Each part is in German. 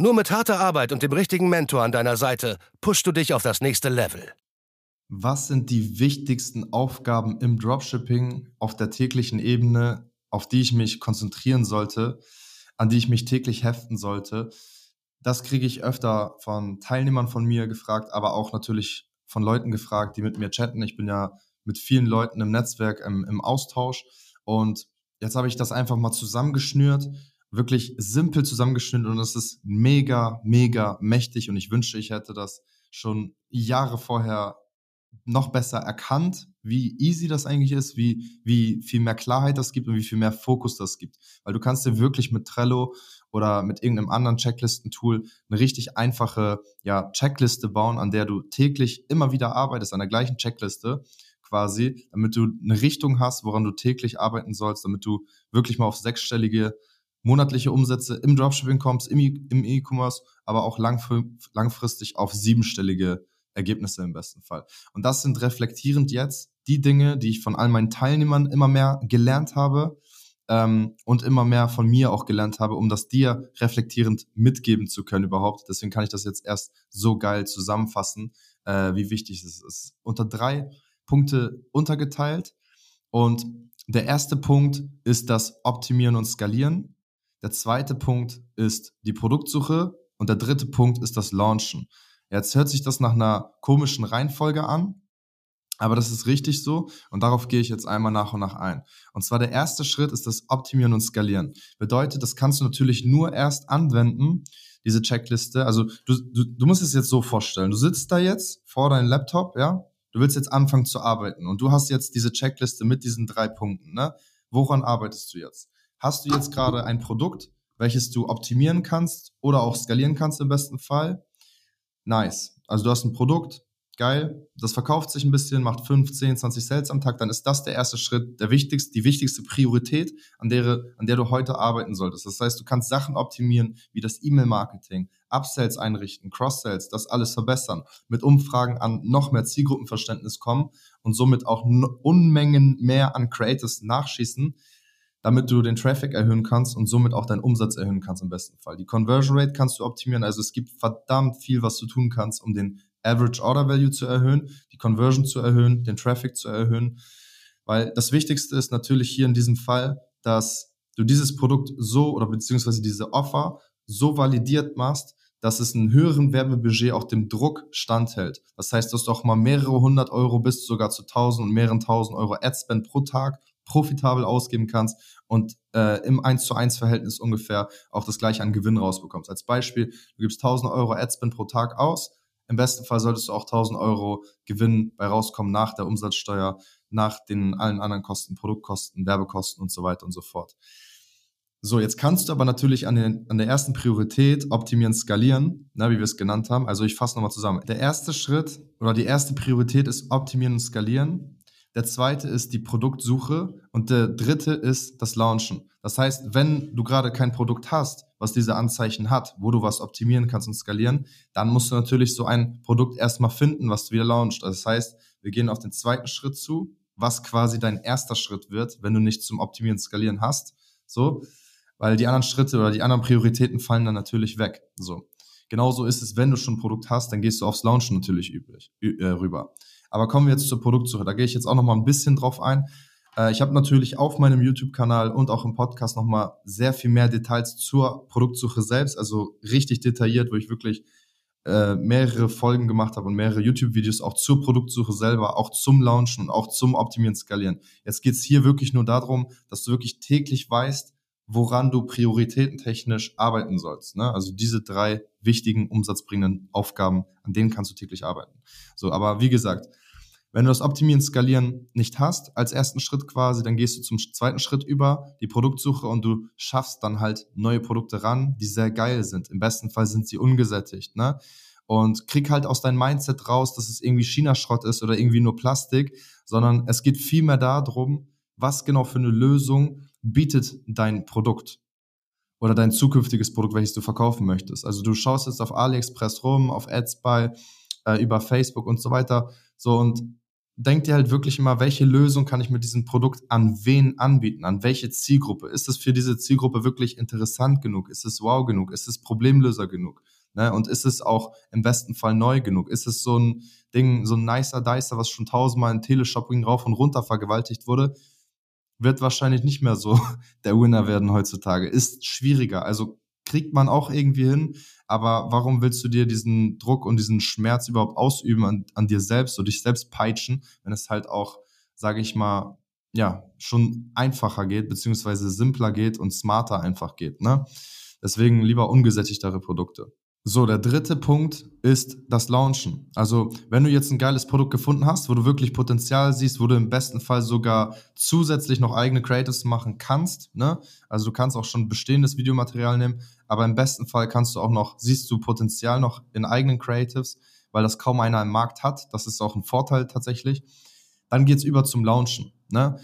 Nur mit harter Arbeit und dem richtigen Mentor an deiner Seite pushst du dich auf das nächste Level. Was sind die wichtigsten Aufgaben im Dropshipping auf der täglichen Ebene, auf die ich mich konzentrieren sollte, an die ich mich täglich heften sollte? Das kriege ich öfter von Teilnehmern von mir gefragt, aber auch natürlich von Leuten gefragt, die mit mir chatten. Ich bin ja mit vielen Leuten im Netzwerk im, im Austausch und Jetzt habe ich das einfach mal zusammengeschnürt, wirklich simpel zusammengeschnürt und es ist mega, mega mächtig und ich wünschte, ich hätte das schon Jahre vorher noch besser erkannt, wie easy das eigentlich ist, wie, wie viel mehr Klarheit das gibt und wie viel mehr Fokus das gibt. Weil du kannst dir wirklich mit Trello oder mit irgendeinem anderen Checklistentool eine richtig einfache ja, Checkliste bauen, an der du täglich immer wieder arbeitest, an der gleichen Checkliste quasi, damit du eine Richtung hast, woran du täglich arbeiten sollst, damit du wirklich mal auf sechsstellige monatliche Umsätze im Dropshipping kommst, im E-Commerce, aber auch langfristig auf siebenstellige Ergebnisse im besten Fall. Und das sind reflektierend jetzt die Dinge, die ich von all meinen Teilnehmern immer mehr gelernt habe ähm, und immer mehr von mir auch gelernt habe, um das dir reflektierend mitgeben zu können überhaupt. Deswegen kann ich das jetzt erst so geil zusammenfassen, äh, wie wichtig es ist. Unter drei Punkte untergeteilt. Und der erste Punkt ist das Optimieren und Skalieren. Der zweite Punkt ist die Produktsuche. Und der dritte Punkt ist das Launchen. Jetzt hört sich das nach einer komischen Reihenfolge an, aber das ist richtig so und darauf gehe ich jetzt einmal nach und nach ein. Und zwar der erste Schritt ist das Optimieren und Skalieren. Bedeutet, das kannst du natürlich nur erst anwenden, diese Checkliste. Also du, du, du musst es jetzt so vorstellen. Du sitzt da jetzt vor deinem Laptop, ja, du willst jetzt anfangen zu arbeiten und du hast jetzt diese Checkliste mit diesen drei Punkten. Ne? Woran arbeitest du jetzt? Hast du jetzt gerade ein Produkt, welches du optimieren kannst oder auch skalieren kannst im besten Fall? Nice. Also du hast ein Produkt, geil, das verkauft sich ein bisschen, macht 5, 10, 20 Sales am Tag, dann ist das der erste Schritt, der wichtigste, die wichtigste Priorität, an der, an der du heute arbeiten solltest. Das heißt, du kannst Sachen optimieren, wie das E-Mail-Marketing, Upsells einrichten, Cross-Sells, das alles verbessern, mit Umfragen an noch mehr Zielgruppenverständnis kommen und somit auch Unmengen mehr an Creators nachschießen, damit du den Traffic erhöhen kannst und somit auch deinen Umsatz erhöhen kannst im besten Fall. Die Conversion Rate kannst du optimieren, also es gibt verdammt viel, was du tun kannst, um den Average Order Value zu erhöhen, die Conversion zu erhöhen, den Traffic zu erhöhen. Weil das Wichtigste ist natürlich hier in diesem Fall, dass du dieses Produkt so oder beziehungsweise diese Offer so validiert machst, dass es einen höheren Werbebudget auch dem Druck standhält. Das heißt, dass du auch mal mehrere hundert Euro bis sogar zu tausend und mehreren tausend Euro Adspend pro Tag profitabel ausgeben kannst und äh, im 1 zu 1 Verhältnis ungefähr auch das gleiche an Gewinn rausbekommst. Als Beispiel, du gibst 1000 Euro Adspend pro Tag aus, im besten Fall solltest du auch 1000 Euro Gewinn bei rauskommen nach der Umsatzsteuer, nach den allen anderen Kosten, Produktkosten, Werbekosten und so weiter und so fort. So, jetzt kannst du aber natürlich an, den, an der ersten Priorität optimieren, skalieren, na, wie wir es genannt haben. Also ich fasse nochmal zusammen. Der erste Schritt oder die erste Priorität ist optimieren und skalieren. Der zweite ist die Produktsuche und der dritte ist das Launchen. Das heißt, wenn du gerade kein Produkt hast, was diese Anzeichen hat, wo du was optimieren kannst und skalieren, dann musst du natürlich so ein Produkt erstmal finden, was du wieder launchst. Das heißt, wir gehen auf den zweiten Schritt zu, was quasi dein erster Schritt wird, wenn du nichts zum Optimieren und Skalieren hast. So, weil die anderen Schritte oder die anderen Prioritäten fallen dann natürlich weg. So. Genauso ist es, wenn du schon ein Produkt hast, dann gehst du aufs Launchen natürlich übrig, äh, rüber. Aber kommen wir jetzt zur Produktsuche. Da gehe ich jetzt auch noch mal ein bisschen drauf ein. Äh, ich habe natürlich auf meinem YouTube-Kanal und auch im Podcast noch mal sehr viel mehr Details zur Produktsuche selbst, also richtig detailliert, wo ich wirklich äh, mehrere Folgen gemacht habe und mehrere YouTube-Videos auch zur Produktsuche selber, auch zum Launchen und auch zum Optimieren, Skalieren. Jetzt geht es hier wirklich nur darum, dass du wirklich täglich weißt, woran du prioritätentechnisch arbeiten sollst. Ne? Also diese drei wichtigen umsatzbringenden Aufgaben, an denen kannst du täglich arbeiten. So, aber wie gesagt, wenn du das Optimieren, Skalieren nicht hast, als ersten Schritt quasi, dann gehst du zum zweiten Schritt über, die Produktsuche und du schaffst dann halt neue Produkte ran, die sehr geil sind. Im besten Fall sind sie ungesättigt, ne? und krieg halt aus deinem Mindset raus, dass es irgendwie China-Schrott ist oder irgendwie nur Plastik, sondern es geht vielmehr darum, was genau für eine Lösung bietet dein Produkt oder dein zukünftiges Produkt, welches du verkaufen möchtest. Also du schaust jetzt auf AliExpress rum, auf AdsBuy, äh, über Facebook und so weiter. So und denk dir halt wirklich immer, welche Lösung kann ich mit diesem Produkt an wen anbieten, an welche Zielgruppe? Ist es für diese Zielgruppe wirklich interessant genug? Ist es wow genug? Ist es Problemlöser genug? Ne? Und ist es auch im besten Fall neu genug? Ist es so ein Ding, so ein nicer Dicer, was schon tausendmal in Teleshopping rauf und runter vergewaltigt wurde? Wird wahrscheinlich nicht mehr so der Winner werden heutzutage. Ist schwieriger. Also kriegt man auch irgendwie hin. Aber warum willst du dir diesen Druck und diesen Schmerz überhaupt ausüben an, an dir selbst und dich selbst peitschen, wenn es halt auch, sage ich mal, ja, schon einfacher geht, beziehungsweise simpler geht und smarter einfach geht, ne? Deswegen lieber ungesättigtere Produkte. So, der dritte Punkt ist das Launchen. Also, wenn du jetzt ein geiles Produkt gefunden hast, wo du wirklich Potenzial siehst, wo du im besten Fall sogar zusätzlich noch eigene Creatives machen kannst, ne? Also, du kannst auch schon bestehendes Videomaterial nehmen, aber im besten Fall kannst du auch noch, siehst du Potenzial noch in eigenen Creatives, weil das kaum einer im Markt hat. Das ist auch ein Vorteil tatsächlich. Dann geht's über zum Launchen, ne?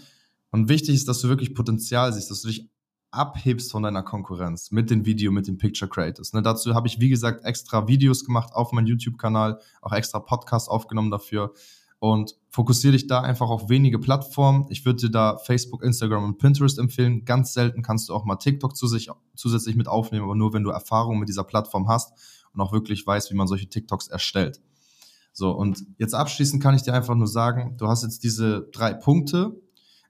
Und wichtig ist, dass du wirklich Potenzial siehst, dass du dich abhebst von deiner Konkurrenz mit den Video, mit den Picture Creators. Ne, dazu habe ich, wie gesagt, extra Videos gemacht auf meinem YouTube-Kanal, auch extra Podcasts aufgenommen dafür und fokussiere dich da einfach auf wenige Plattformen. Ich würde dir da Facebook, Instagram und Pinterest empfehlen. Ganz selten kannst du auch mal TikTok zu sich, zusätzlich mit aufnehmen, aber nur wenn du Erfahrung mit dieser Plattform hast und auch wirklich weißt, wie man solche TikToks erstellt. So, und jetzt abschließend kann ich dir einfach nur sagen, du hast jetzt diese drei Punkte,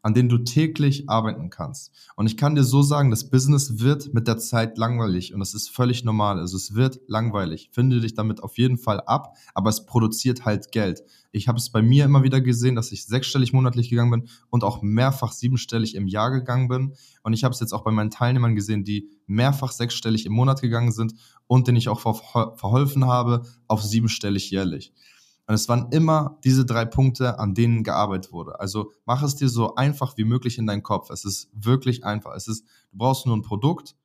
an denen du täglich arbeiten kannst. Und ich kann dir so sagen, das Business wird mit der Zeit langweilig und das ist völlig normal. Also es wird langweilig. Finde dich damit auf jeden Fall ab, aber es produziert halt Geld. Ich habe es bei mir immer wieder gesehen, dass ich sechsstellig monatlich gegangen bin und auch mehrfach siebenstellig im Jahr gegangen bin. Und ich habe es jetzt auch bei meinen Teilnehmern gesehen, die mehrfach sechsstellig im Monat gegangen sind und denen ich auch verholfen habe auf siebenstellig jährlich. Und es waren immer diese drei Punkte, an denen gearbeitet wurde. Also mach es dir so einfach wie möglich in deinen Kopf. Es ist wirklich einfach. Es ist, du brauchst nur ein Produkt,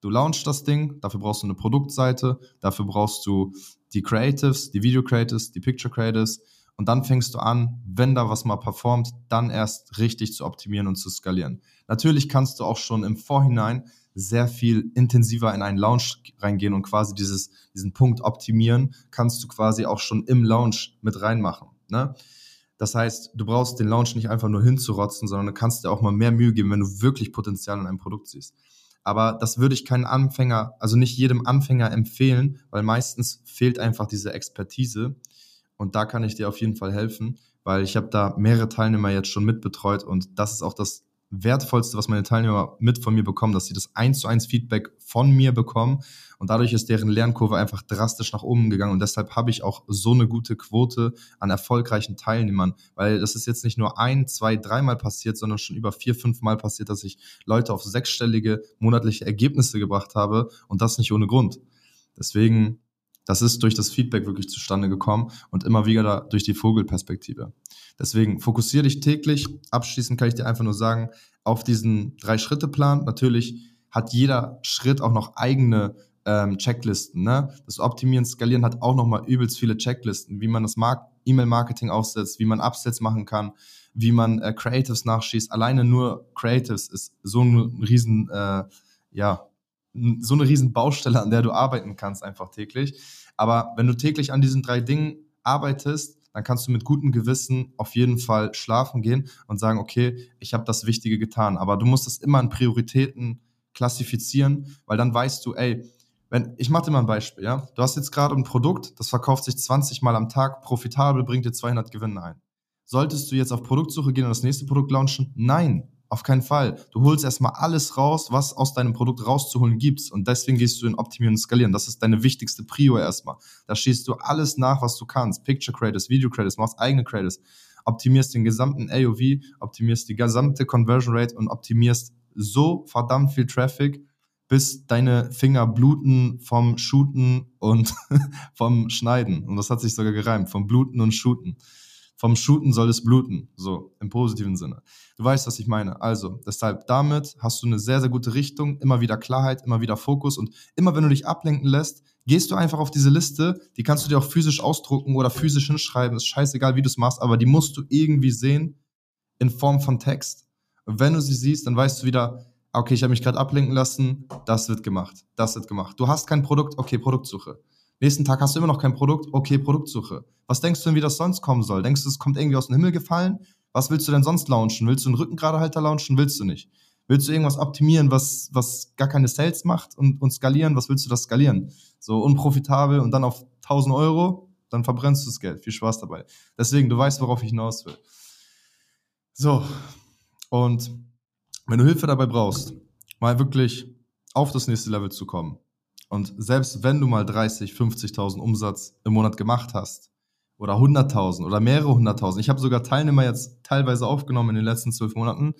du launchst das Ding, dafür brauchst du eine Produktseite, dafür brauchst du die Creatives, die Video Creatives, die Picture Creatives und dann fängst du an, wenn da was mal performt, dann erst richtig zu optimieren und zu skalieren. Natürlich kannst du auch schon im Vorhinein sehr viel intensiver in einen Launch reingehen und quasi dieses, diesen Punkt optimieren, kannst du quasi auch schon im Launch mit reinmachen. Ne? Das heißt, du brauchst den Launch nicht einfach nur hinzurotzen, sondern du kannst dir auch mal mehr Mühe geben, wenn du wirklich Potenzial in einem Produkt siehst. Aber das würde ich keinen Anfänger, also nicht jedem Anfänger empfehlen, weil meistens fehlt einfach diese Expertise. Und da kann ich dir auf jeden Fall helfen, weil ich habe da mehrere Teilnehmer jetzt schon mitbetreut und das ist auch das Wertvollste, was meine Teilnehmer mit von mir bekommen, dass sie das eins zu eins Feedback von mir bekommen. Und dadurch ist deren Lernkurve einfach drastisch nach oben gegangen. Und deshalb habe ich auch so eine gute Quote an erfolgreichen Teilnehmern, weil das ist jetzt nicht nur ein, zwei, dreimal passiert, sondern schon über vier, fünf Mal passiert, dass ich Leute auf sechsstellige monatliche Ergebnisse gebracht habe. Und das nicht ohne Grund. Deswegen das ist durch das Feedback wirklich zustande gekommen und immer wieder da durch die Vogelperspektive. Deswegen fokussiere dich täglich. Abschließend kann ich dir einfach nur sagen, auf diesen Drei-Schritte-Plan. Natürlich hat jeder Schritt auch noch eigene ähm, Checklisten. Ne? Das Optimieren, Skalieren hat auch nochmal übelst viele Checklisten, wie man das E-Mail-Marketing aufsetzt, wie man Upsets machen kann, wie man äh, Creatives nachschießt. Alleine nur Creatives ist so ein riesen, äh, ja, so eine riesen Baustelle, an der du arbeiten kannst einfach täglich. Aber wenn du täglich an diesen drei Dingen arbeitest, dann kannst du mit gutem Gewissen auf jeden Fall schlafen gehen und sagen, okay, ich habe das Wichtige getan. Aber du musst das immer in Prioritäten klassifizieren, weil dann weißt du, ey, wenn, ich mache dir mal ein Beispiel, ja. Du hast jetzt gerade ein Produkt, das verkauft sich 20 Mal am Tag, profitabel, bringt dir 200 Gewinne ein. Solltest du jetzt auf Produktsuche gehen und das nächste Produkt launchen? Nein. Auf keinen Fall. Du holst erstmal alles raus, was aus deinem Produkt rauszuholen gibt. Und deswegen gehst du in Optimieren und Skalieren. Das ist deine wichtigste Prio erstmal. Da schießt du alles nach, was du kannst. Picture Creators, Video Creators, machst eigene Creators. Optimierst den gesamten AOV, optimierst die gesamte Conversion Rate und optimierst so verdammt viel Traffic, bis deine Finger bluten vom Shooten und vom Schneiden. Und das hat sich sogar gereimt, vom Bluten und Shooten. Vom Shooten soll es bluten, so im positiven Sinne. Du weißt, was ich meine. Also, deshalb damit hast du eine sehr, sehr gute Richtung, immer wieder Klarheit, immer wieder Fokus und immer wenn du dich ablenken lässt, gehst du einfach auf diese Liste, die kannst du dir auch physisch ausdrucken oder physisch hinschreiben, ist scheißegal, wie du es machst, aber die musst du irgendwie sehen in Form von Text. Und wenn du sie siehst, dann weißt du wieder, okay, ich habe mich gerade ablenken lassen, das wird gemacht, das wird gemacht. Du hast kein Produkt, okay, Produktsuche. Nächsten Tag hast du immer noch kein Produkt, okay, Produktsuche. Was denkst du denn, wie das sonst kommen soll? Denkst du, es kommt irgendwie aus dem Himmel gefallen? Was willst du denn sonst launchen? Willst du einen Rückengradehalter launchen? Willst du nicht? Willst du irgendwas optimieren, was, was gar keine Sales macht und, und skalieren? Was willst du das skalieren? So unprofitabel und dann auf 1000 Euro, dann verbrennst du das Geld. Viel Spaß dabei. Deswegen, du weißt, worauf ich hinaus will. So, und wenn du Hilfe dabei brauchst, mal wirklich auf das nächste Level zu kommen, und selbst wenn du mal 30, 50.000 Umsatz im Monat gemacht hast oder 100.000 oder mehrere hunderttausend, ich habe sogar Teilnehmer jetzt teilweise aufgenommen in den letzten zwölf Monaten,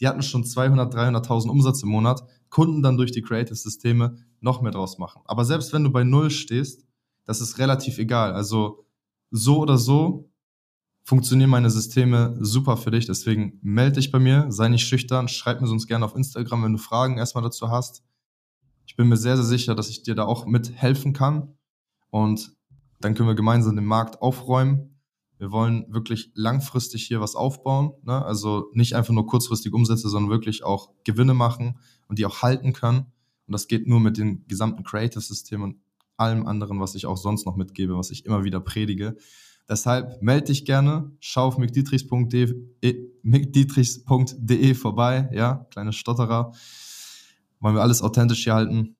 die hatten schon 200, 300.000 Umsatz im Monat, Kunden dann durch die Creative-Systeme noch mehr draus machen. Aber selbst wenn du bei Null stehst, das ist relativ egal. Also so oder so funktionieren meine Systeme super für dich. Deswegen melde dich bei mir, sei nicht schüchtern, schreib mir sonst gerne auf Instagram, wenn du Fragen erstmal dazu hast. Ich bin mir sehr, sehr sicher, dass ich dir da auch mithelfen kann. Und dann können wir gemeinsam den Markt aufräumen. Wir wollen wirklich langfristig hier was aufbauen. Ne? Also nicht einfach nur kurzfristig Umsätze, sondern wirklich auch Gewinne machen und die auch halten können. Und das geht nur mit dem gesamten Creative-System und allem anderen, was ich auch sonst noch mitgebe, was ich immer wieder predige. Deshalb melde dich gerne, schau auf mickdietrichs.de e, vorbei, ja, kleine Stotterer wollen wir alles authentisch hier halten.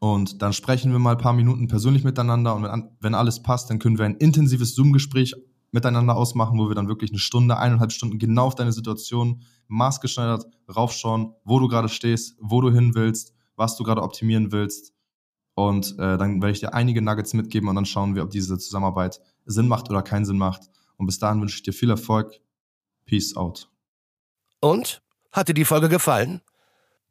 Und dann sprechen wir mal ein paar Minuten persönlich miteinander. Und wenn, wenn alles passt, dann können wir ein intensives Zoom-Gespräch miteinander ausmachen, wo wir dann wirklich eine Stunde, eineinhalb Stunden genau auf deine Situation maßgeschneidert raufschauen, wo du gerade stehst, wo du hin willst, was du gerade optimieren willst. Und äh, dann werde ich dir einige Nuggets mitgeben und dann schauen wir, ob diese Zusammenarbeit Sinn macht oder keinen Sinn macht. Und bis dahin wünsche ich dir viel Erfolg. Peace out. Und? Hat dir die Folge gefallen?